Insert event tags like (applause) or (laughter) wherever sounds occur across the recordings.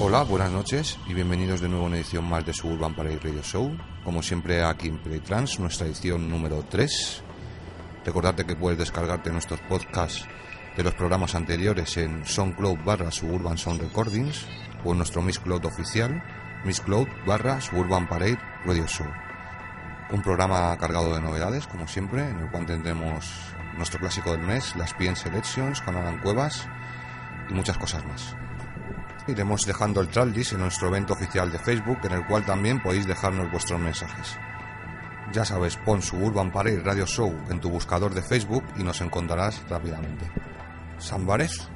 Hola, buenas noches y bienvenidos de nuevo a una edición más de Suburban Parade Radio Show. Como siempre aquí en Playtrans, nuestra edición número 3. Recordarte que puedes descargarte nuestros podcasts de los programas anteriores en SoundCloud barra Suburban Sound Recordings o en nuestro Miss Cloud oficial, Miss Cloud barra Suburban Parade Radio Show. Un programa cargado de novedades, como siempre, en el cual tendremos nuestro clásico del mes, las PN Selections con Alan Cuevas y muchas cosas más. Iremos dejando el Traldis en nuestro evento oficial de Facebook, en el cual también podéis dejarnos vuestros mensajes. Ya sabes, pon Suburban Parade Radio Show en tu buscador de Facebook y nos encontrarás rápidamente. Sambares.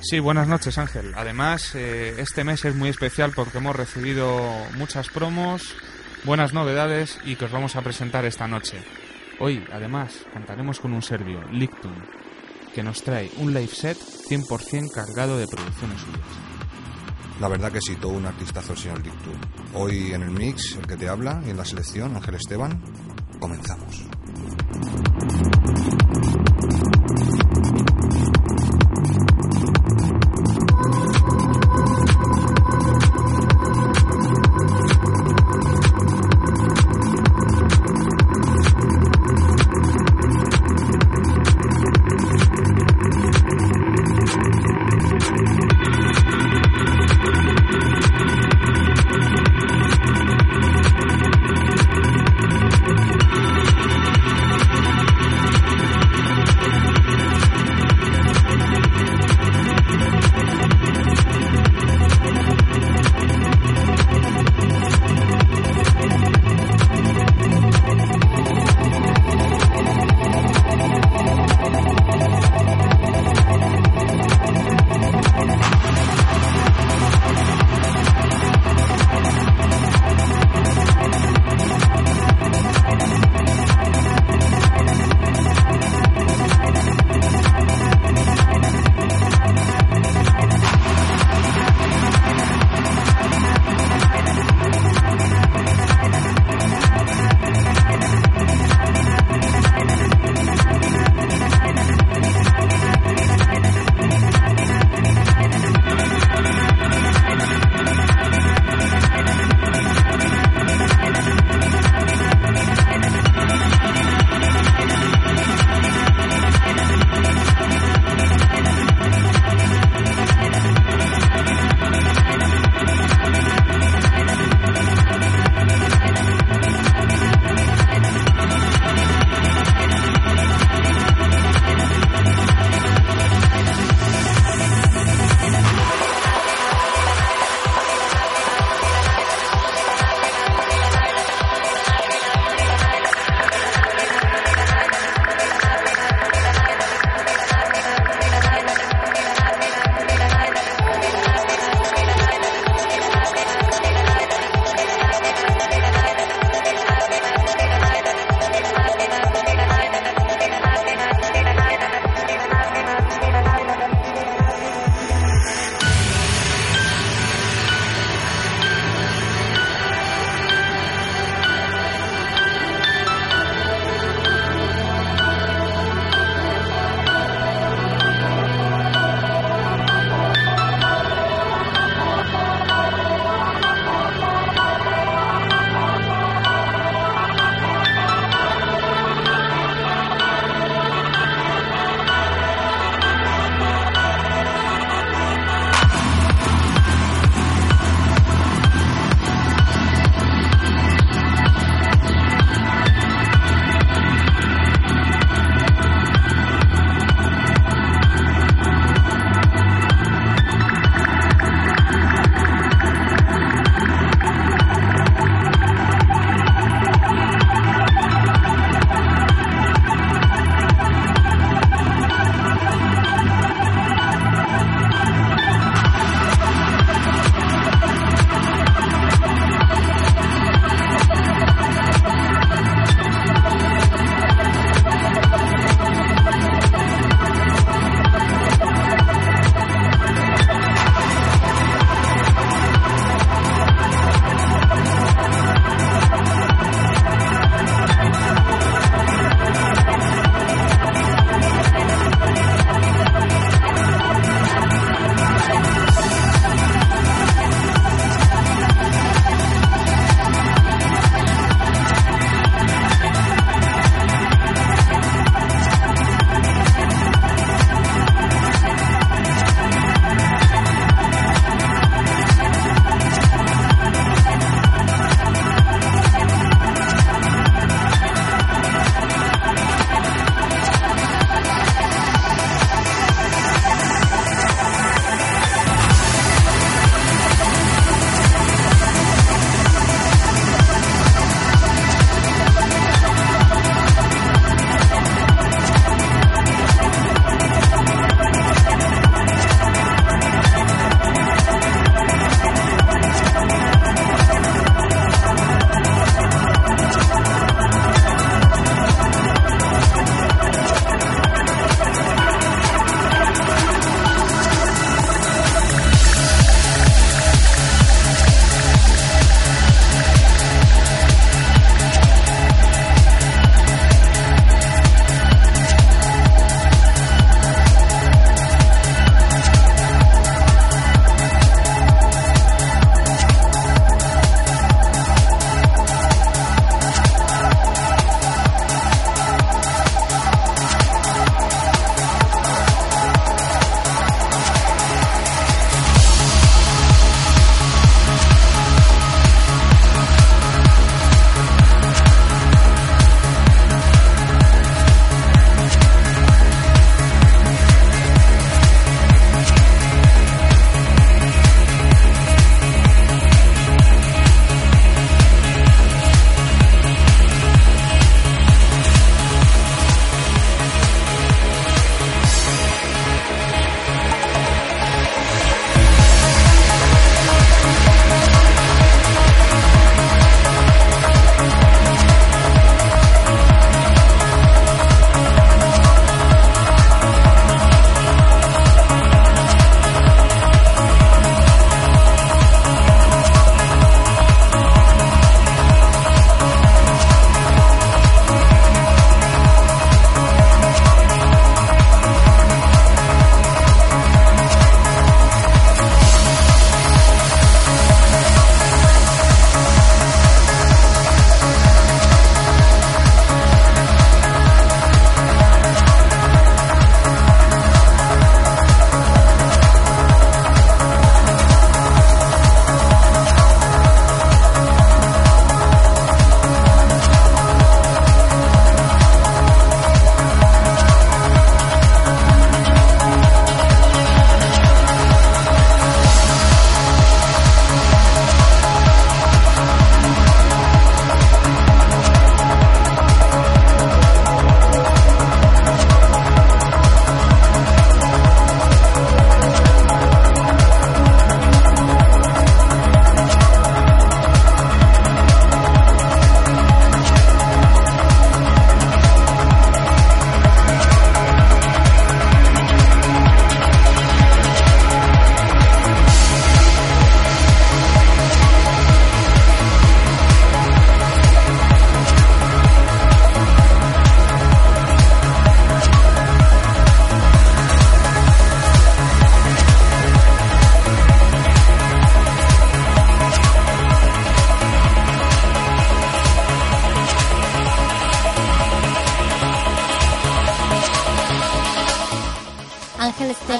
Sí, buenas noches Ángel. Además, eh, este mes es muy especial porque hemos recibido muchas promos, buenas novedades y que os vamos a presentar esta noche. Hoy, además, contaremos con un serbio, Lictum, que nos trae un live set 100% cargado de producciones suyas. La verdad que sí, todo un artistazo el señor Lictum. Hoy en el mix, el que te habla, y en la selección, Ángel Esteban, comenzamos.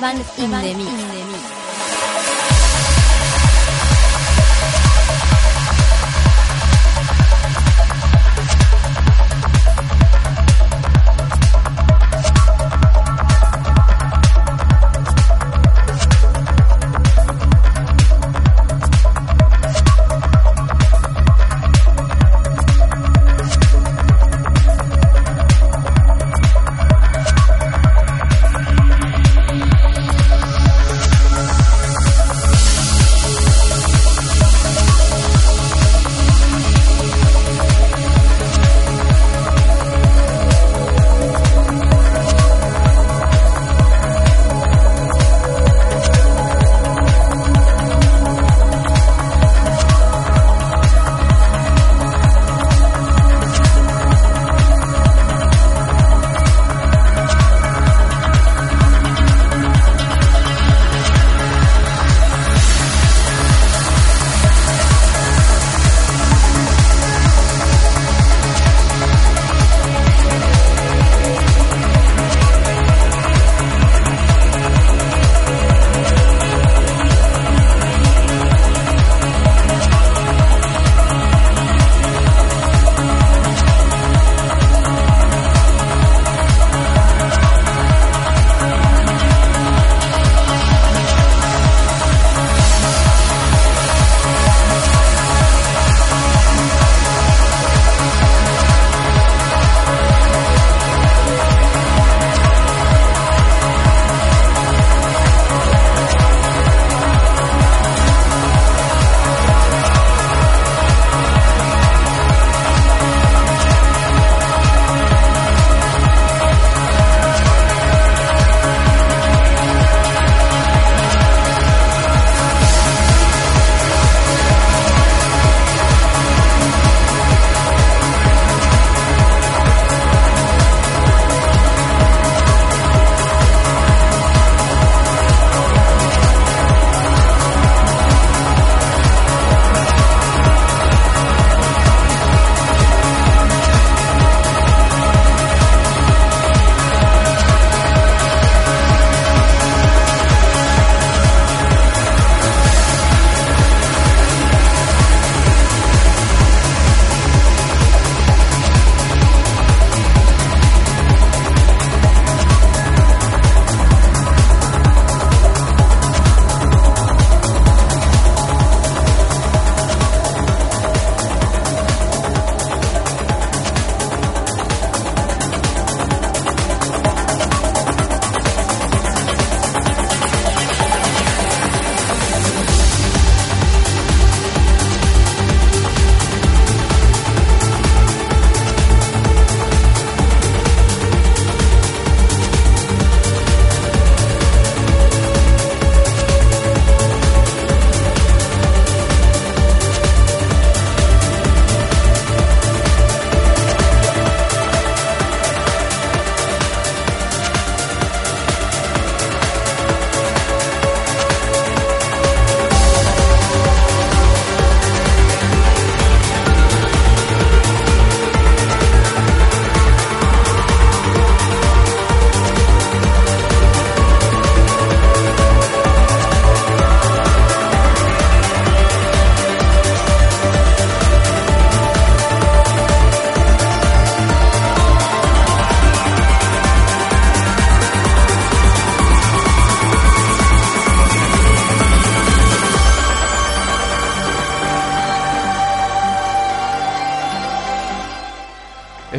Esteban in.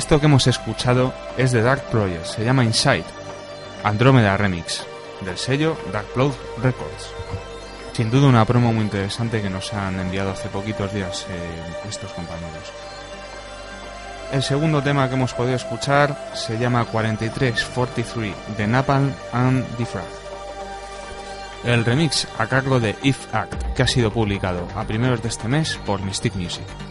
Esto que hemos escuchado es de Dark Project, se llama Inside, Andrómeda Remix, del sello Dark Cloud Records. Sin duda una promo muy interesante que nos han enviado hace poquitos días eh, estos compañeros. El segundo tema que hemos podido escuchar se llama 4343 de Napalm and Defrag. El remix a cargo de If Act, que ha sido publicado a primeros de este mes por Mystic Music.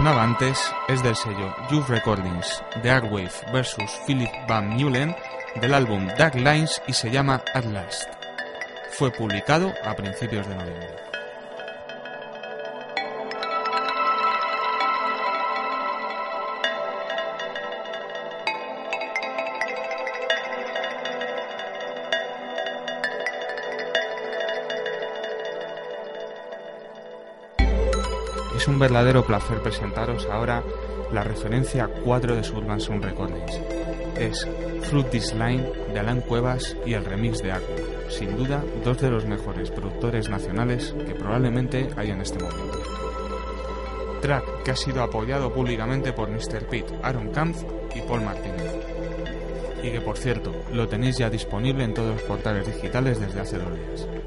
Sonaba antes es del sello Youth Recordings, The Artwave vs. Philip Van Meulen del álbum Dark Lines y se llama At Last. Fue publicado a principios de noviembre. Verdadero placer presentaros ahora la referencia 4 de Urban Sound Recordings. Es Fruit This Line de Alan Cuevas y el remix de Aqua. Sin duda, dos de los mejores productores nacionales que probablemente hay en este momento. Track que ha sido apoyado públicamente por Mr. Pete, Aaron Kampf y Paul Martínez. Y que por cierto, lo tenéis ya disponible en todos los portales digitales desde hace dos días.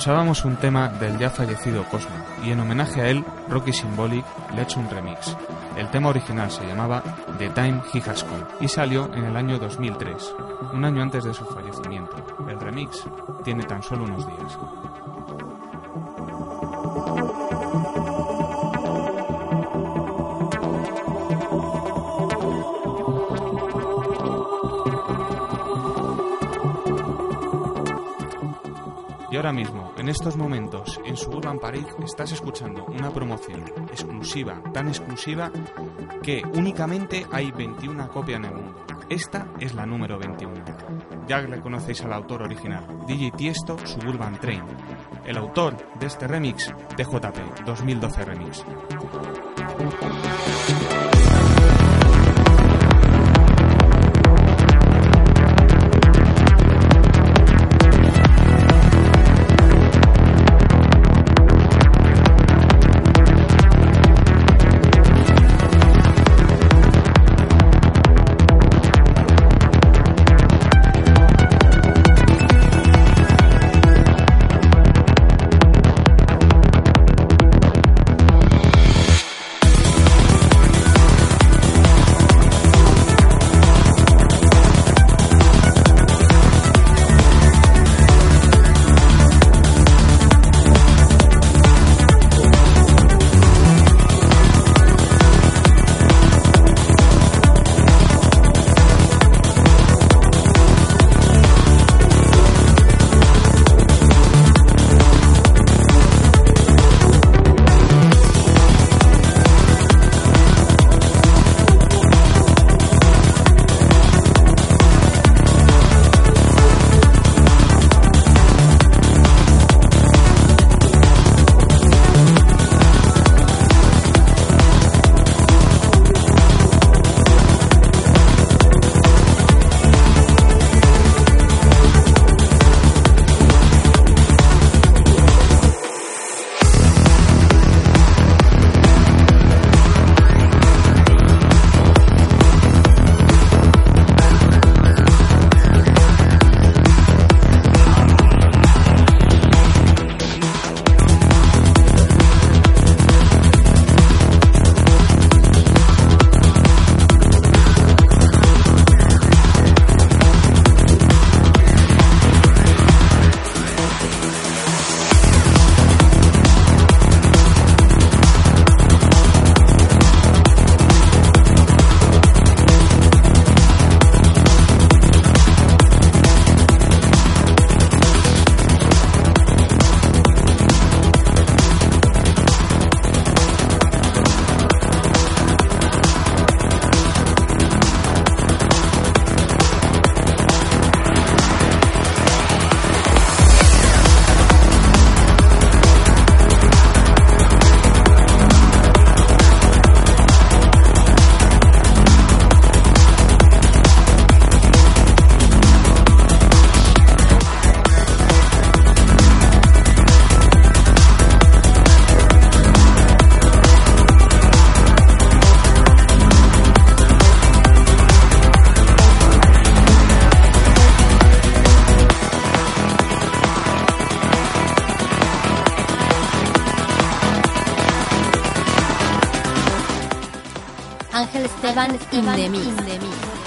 Escuchábamos un tema del ya fallecido Cosmo y en homenaje a él, Rocky Symbolic le ha hecho un remix. El tema original se llamaba The Time He Has y salió en el año 2003, un año antes de su fallecimiento. El remix tiene tan solo unos días. Y ahora mismo, en estos momentos, en Suburban Parade, estás escuchando una promoción exclusiva, tan exclusiva que únicamente hay 21 copias en el mundo. Esta es la número 21. Ya le conocéis al autor original, DJ Tiesto Suburban Train. El autor de este remix, TJP 2012 Remix. Ángel Esteban in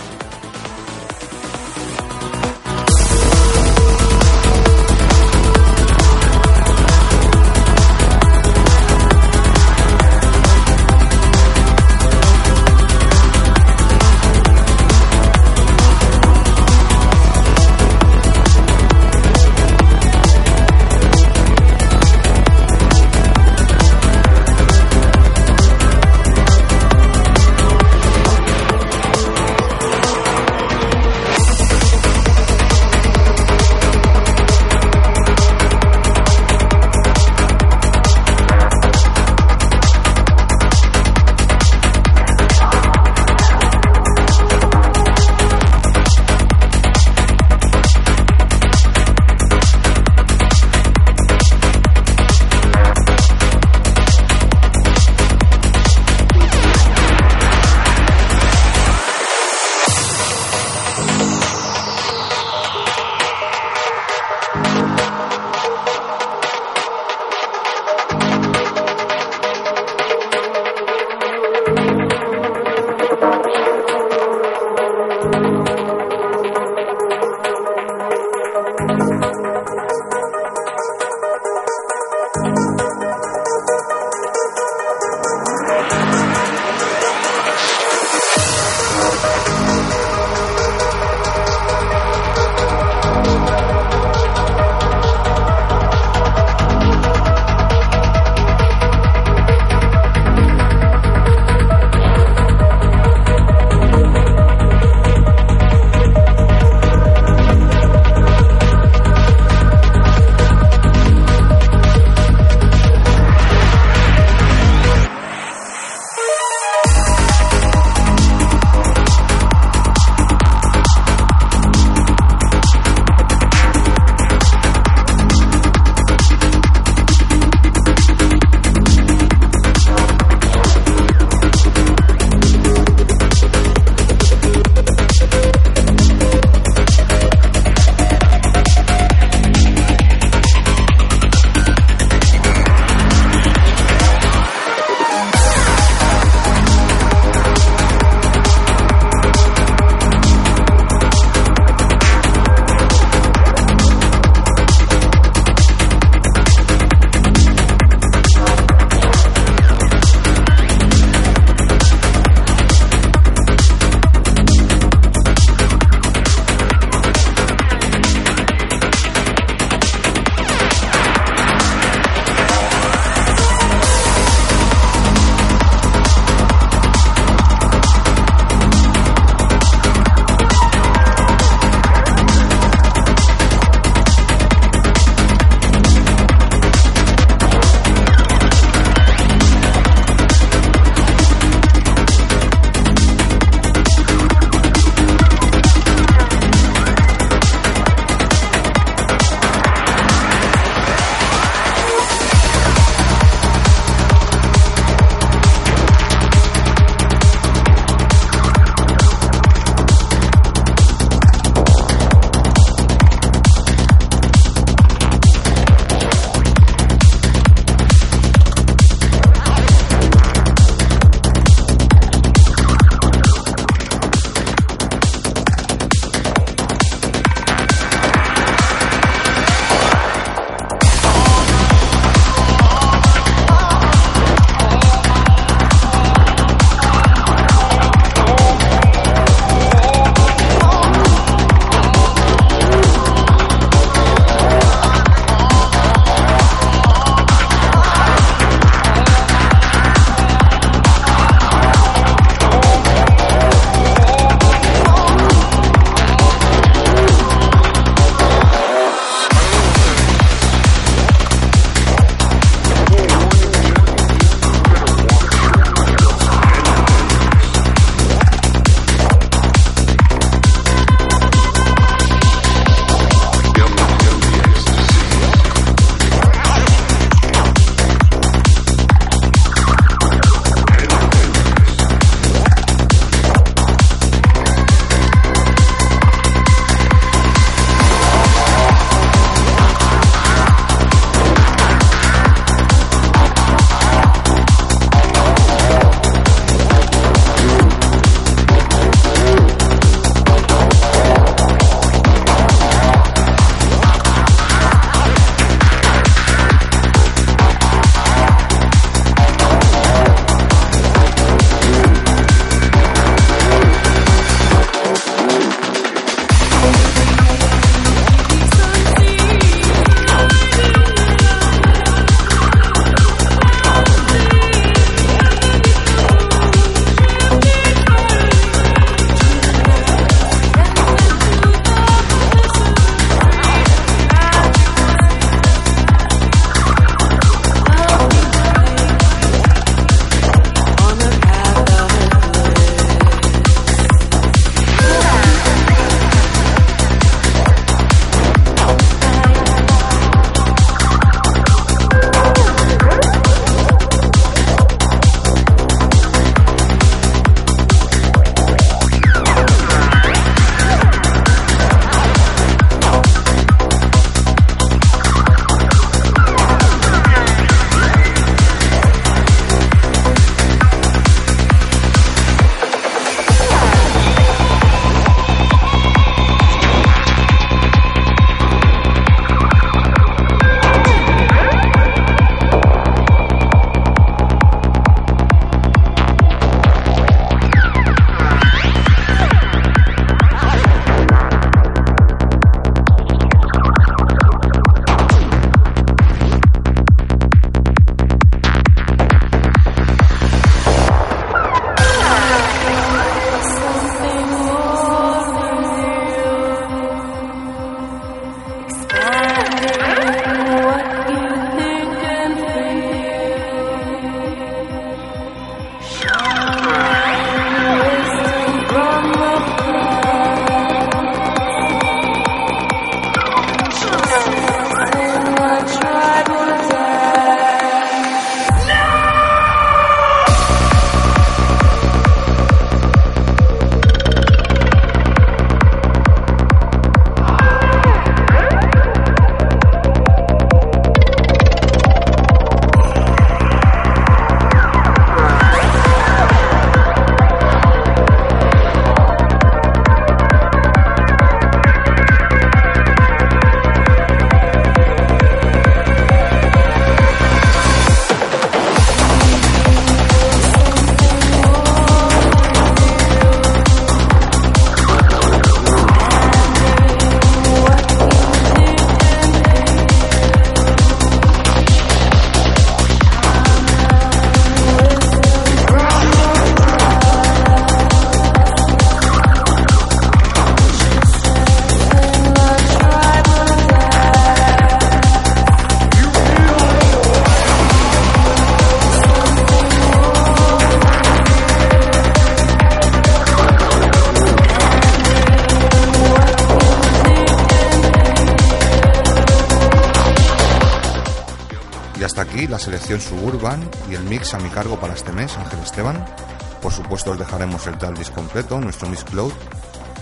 supuesto os dejaremos el tal disc completo, nuestro Mix Cloud.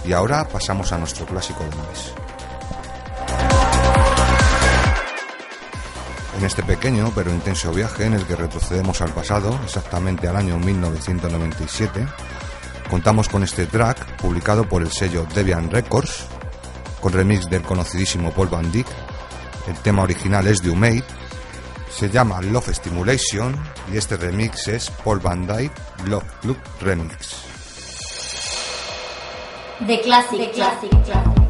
Y ahora pasamos a nuestro clásico del mes. En este pequeño pero intenso viaje en el que retrocedemos al pasado, exactamente al año 1997, contamos con este track publicado por el sello Debian Records, con remix del conocidísimo Paul Van Dyck. El tema original es de Umate, se llama Love Stimulation y este remix es Paul Van Dyck Love Club Remix. The Classic, The Classic, Classic.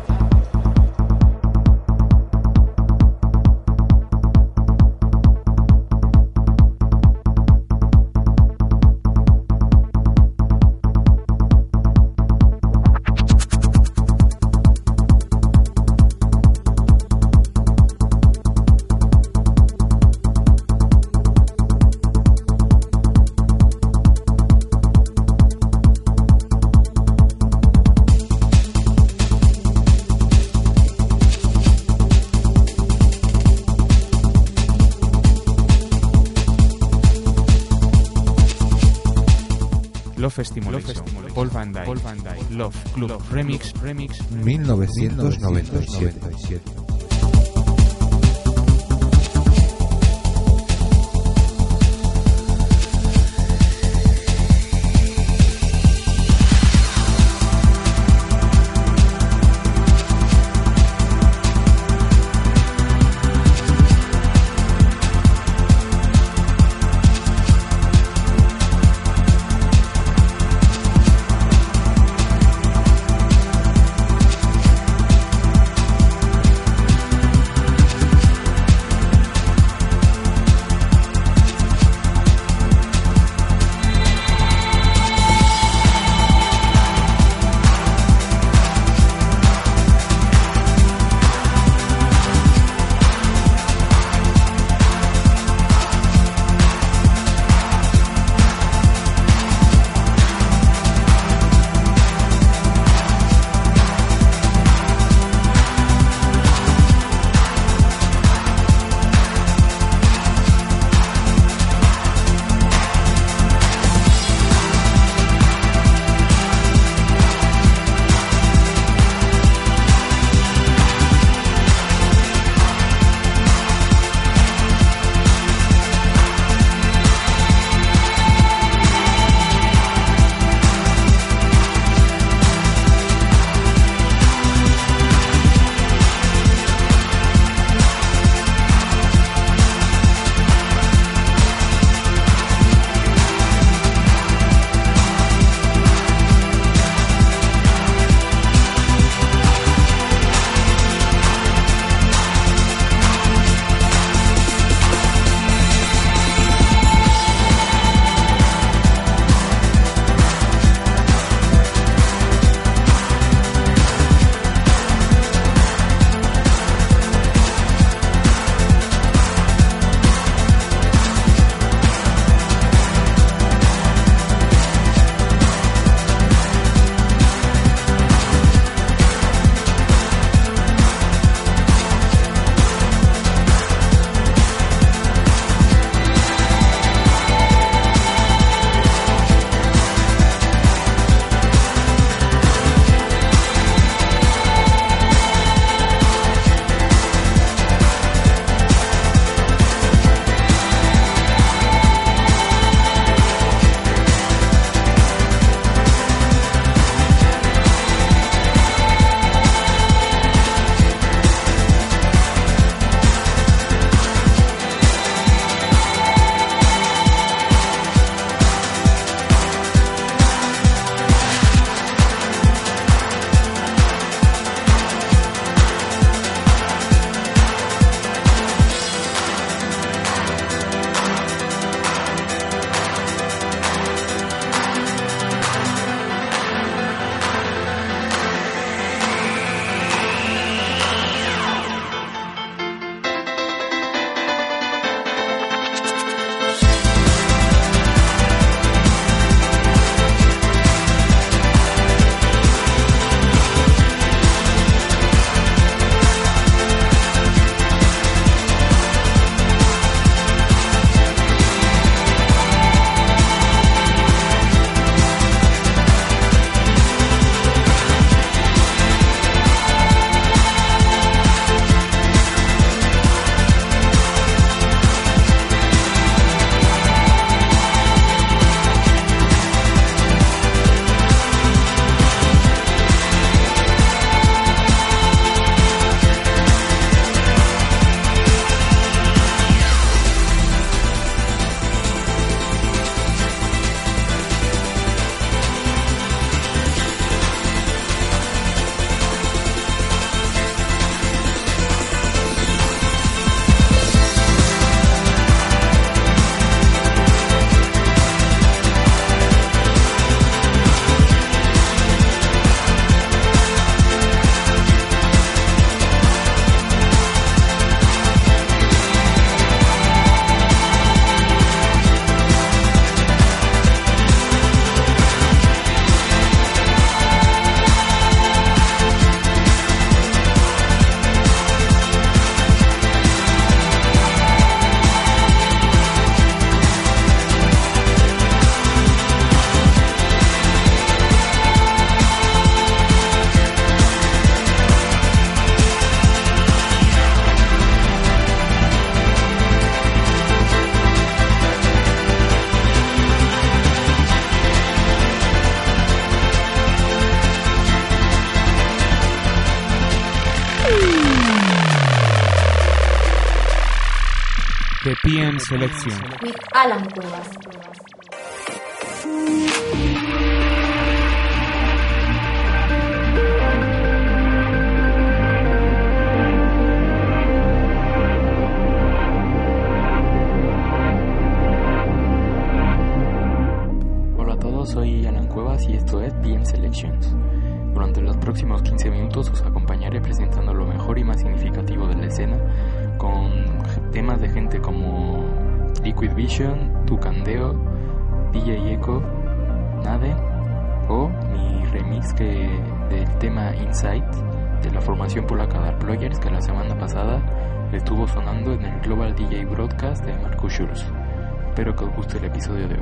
Stimulation, Paul Van Dyke, Love Club Remix, Remix. 1997. PM Selection. With Alan Cuevas. Hola a todos, soy Alan Cuevas y esto es PM Selections. Durante los próximos 15 minutos os acompañaré presentando lo mejor y más significativo de la escena con temas de gente como Liquid Vision, Tucandeo, DJ Echo, Nade o mi remix que, del tema Insight de la formación polaca Dark Players que la semana pasada estuvo sonando en el Global DJ Broadcast de Marcus Schulz. Espero que os guste el episodio de hoy.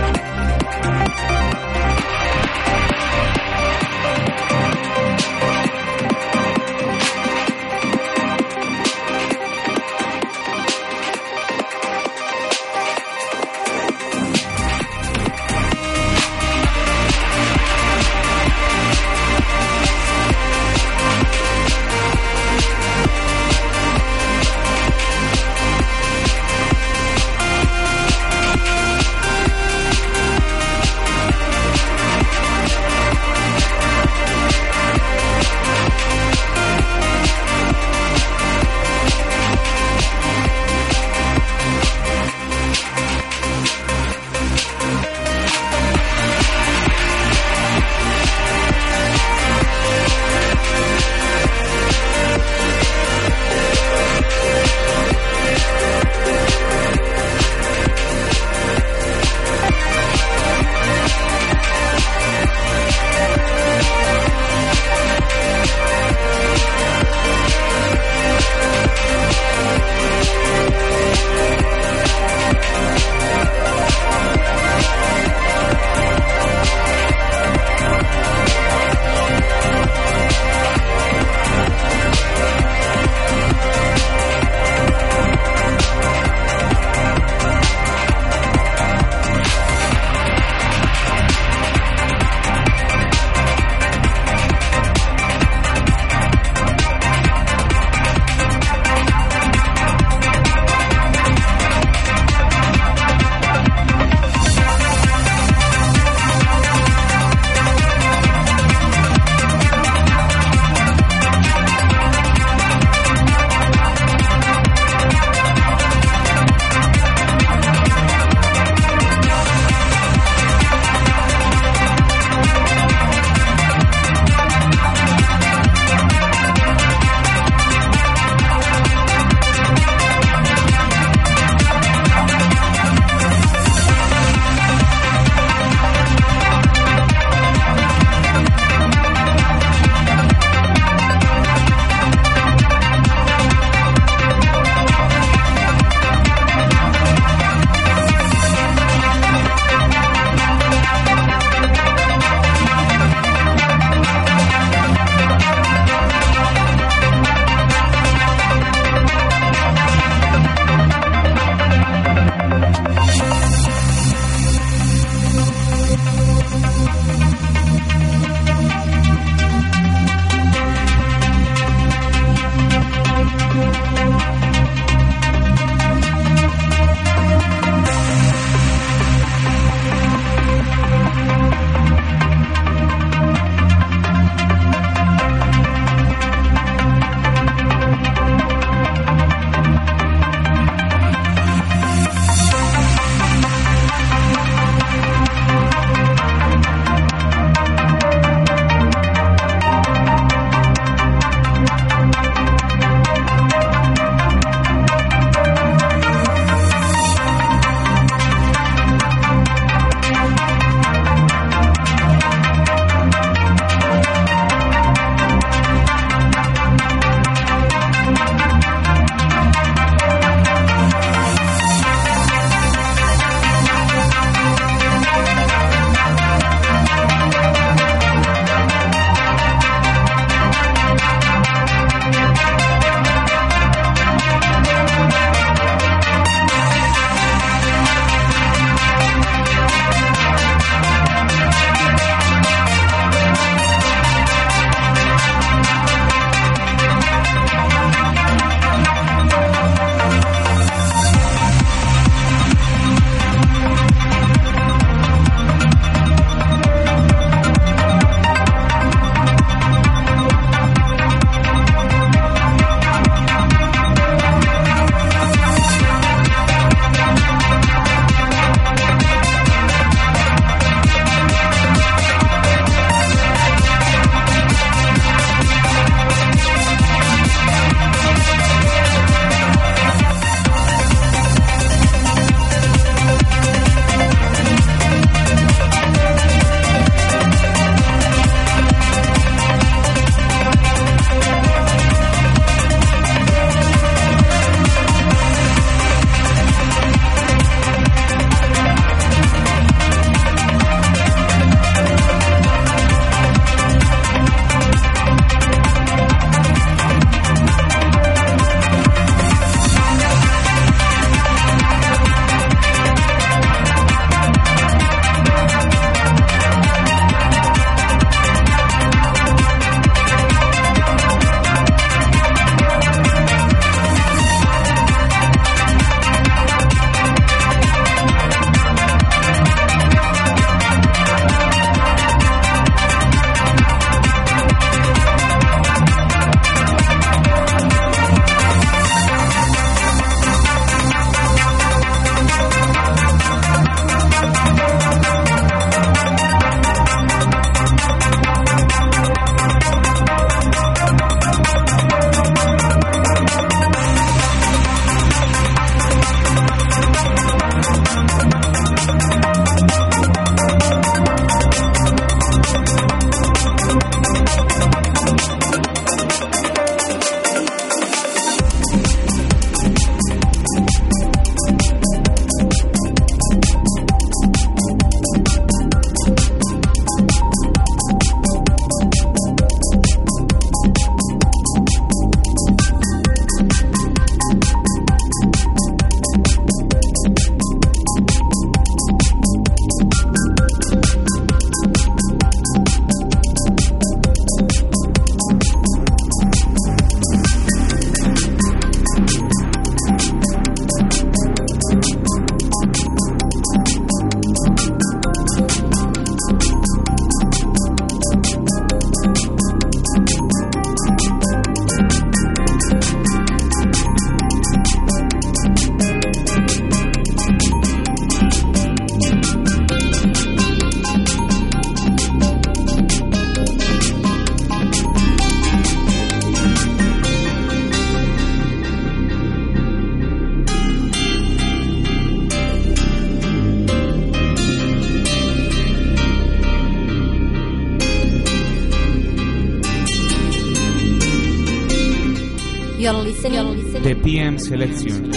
PM Selection.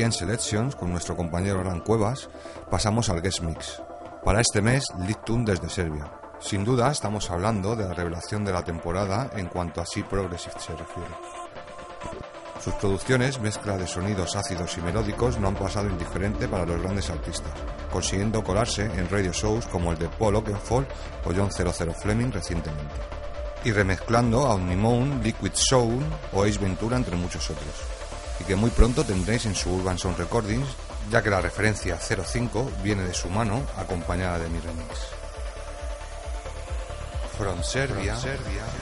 PN Selections con nuestro compañero Alan Cuevas, pasamos al Guest Mix. Para este mes, Tune desde Serbia. Sin duda, estamos hablando de la revelación de la temporada en cuanto a sí progressive se refiere. Sus producciones, mezcla de sonidos ácidos y melódicos, no han pasado indiferente para los grandes artistas, consiguiendo colarse en radio shows como el de Paul Oakenfold o John 00 Fleming recientemente, y remezclando a Unimoon, Liquid Soul o Ace Ventura entre muchos otros, que muy pronto tendréis en su Urban Sound Recordings, ya que la referencia 05 viene de su mano acompañada de mi remix. From Serbia, From Serbia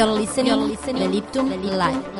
You're listening, You're. The Lipton, Live.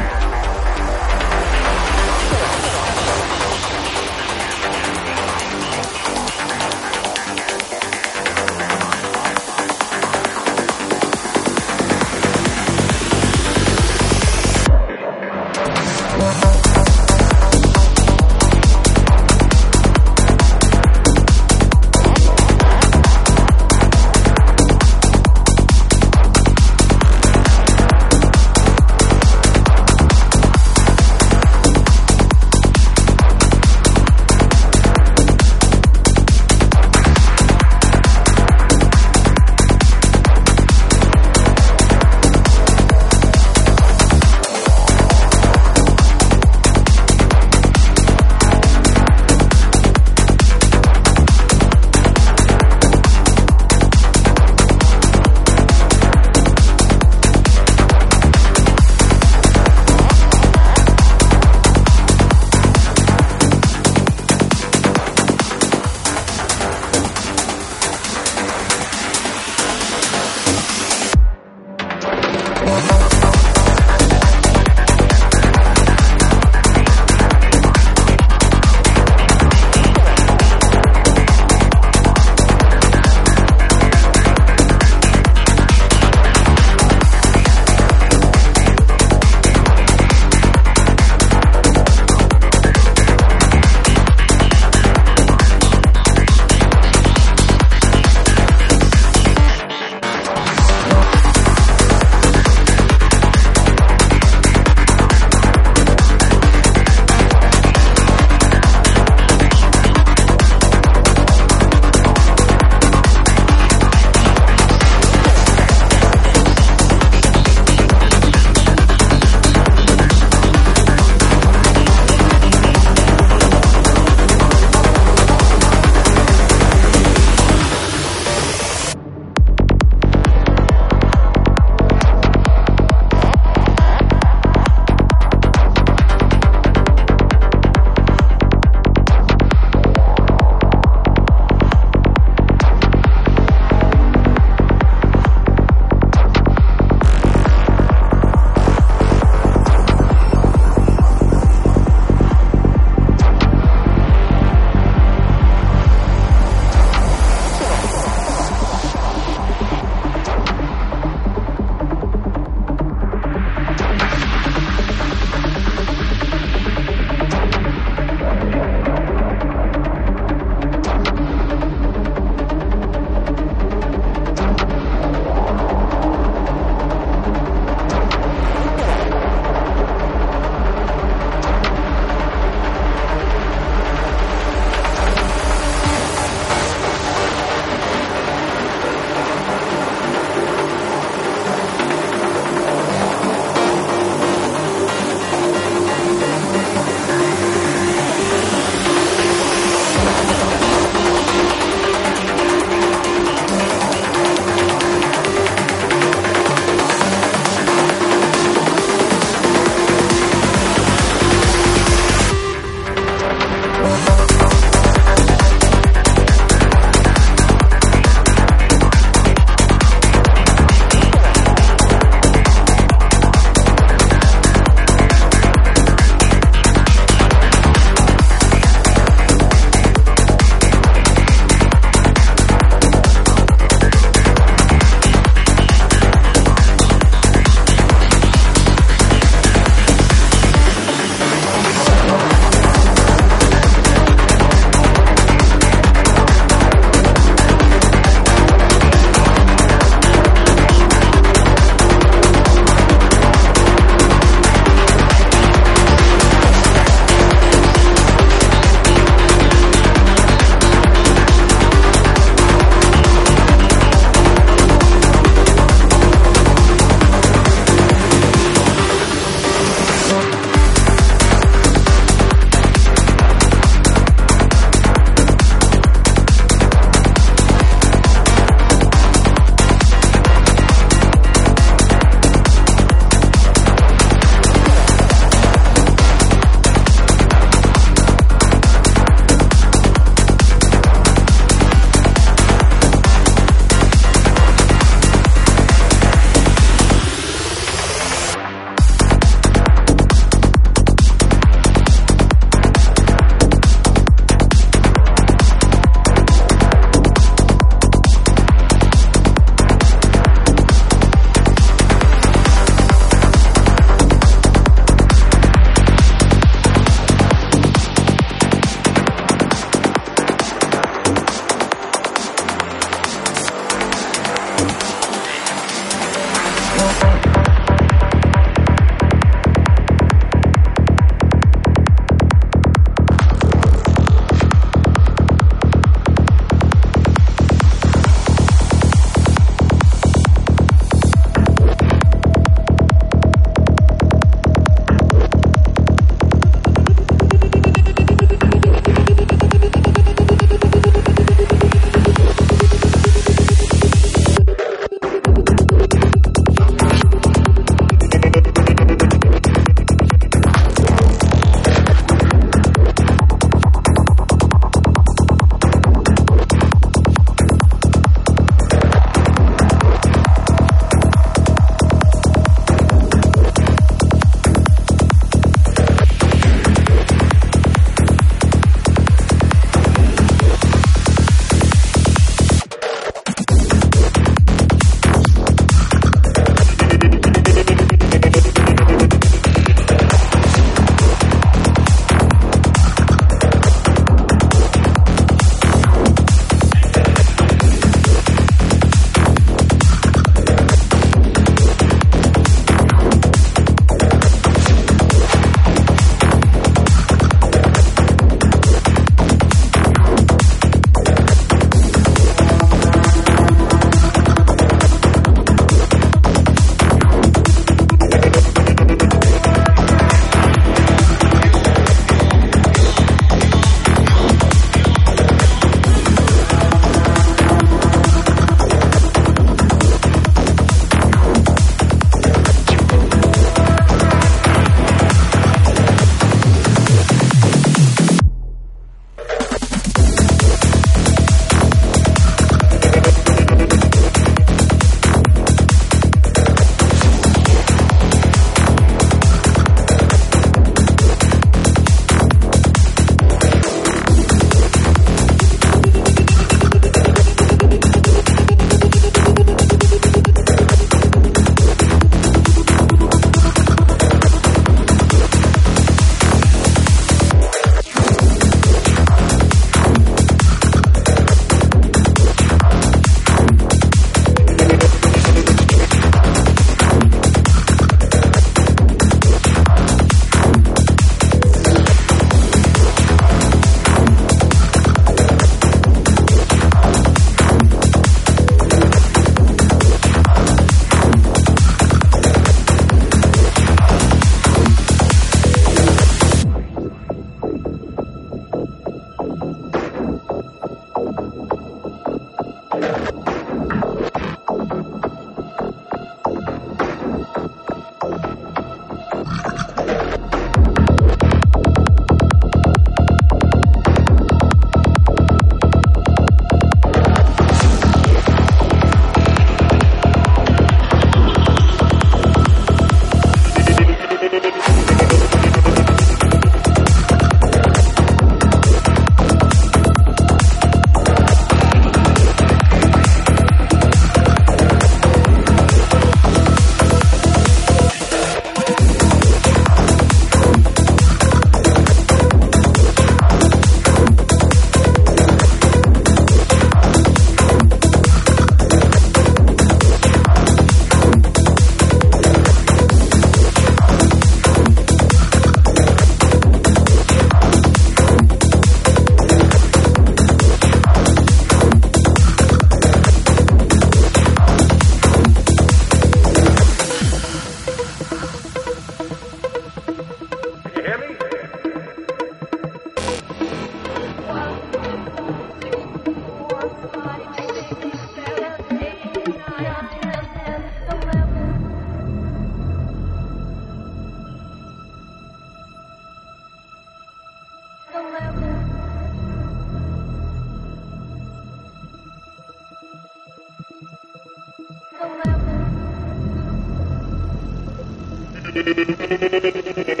Thank (laughs) you.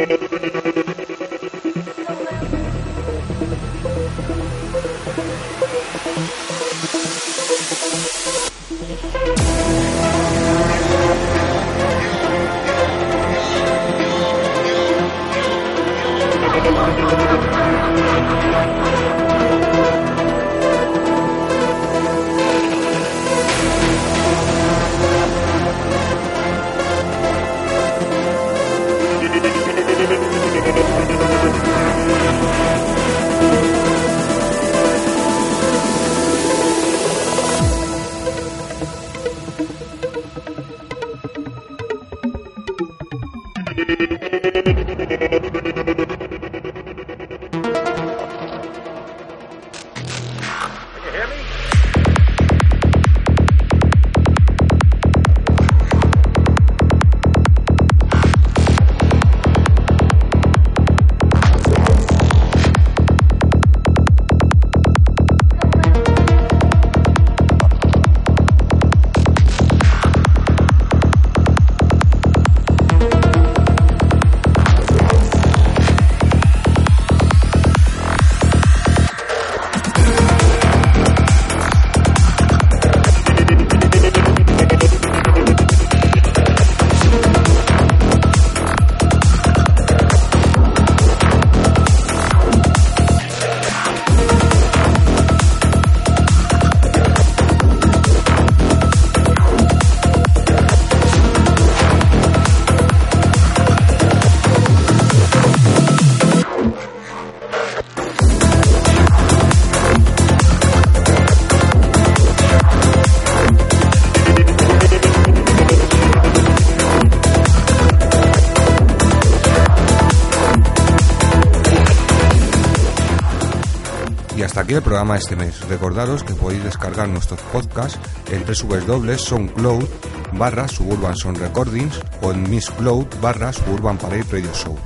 Aquí el programa este mes. Recordaros que podéis descargar nuestros podcasts en www.soundcloud barra Suburban Sound Recordings o en Miss Cloud barra Suburban Parade Radio Show.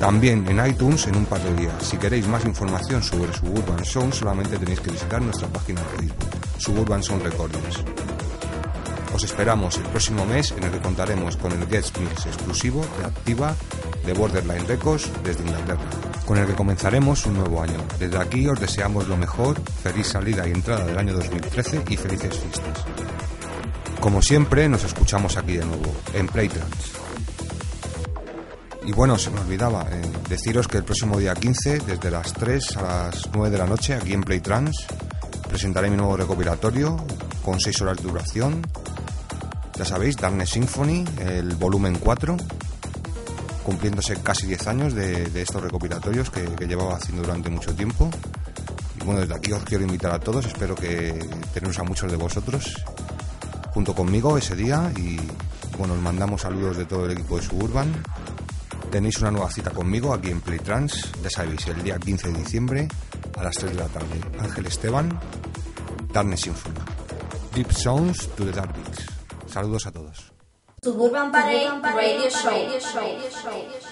También en iTunes en un par de días. Si queréis más información sobre Suburban Sound solamente tenéis que visitar nuestra página de Facebook, Suburban Sound Recordings. Os esperamos el próximo mes en el que contaremos con el guest mix exclusivo de Activa de Borderline Records desde Inglaterra, con el que comenzaremos un nuevo año. Desde aquí os deseamos lo mejor, feliz salida y entrada del año 2013 y felices fiestas. Como siempre, nos escuchamos aquí de nuevo, en Playtrans. Y bueno, se me olvidaba eh, deciros que el próximo día 15, desde las 3 a las 9 de la noche, aquí en Playtrans, presentaré mi nuevo recopilatorio con 6 horas de duración. Ya sabéis, Darkness Symphony, el volumen 4, cumpliéndose casi 10 años de, de estos recopilatorios que, que, llevaba haciendo durante mucho tiempo. Y bueno, desde aquí os quiero invitar a todos, espero que teneros a muchos de vosotros junto conmigo ese día y bueno, os mandamos saludos de todo el equipo de Suburban. Tenéis una nueva cita conmigo aquí en Playtrans, ya sabéis, el día 15 de diciembre a las 3 de la tarde. Ángel Esteban, Darkness Symphony. Deep Sounds to the Dark Beats. Saludos a todos. Suburban Parade Radio Show. So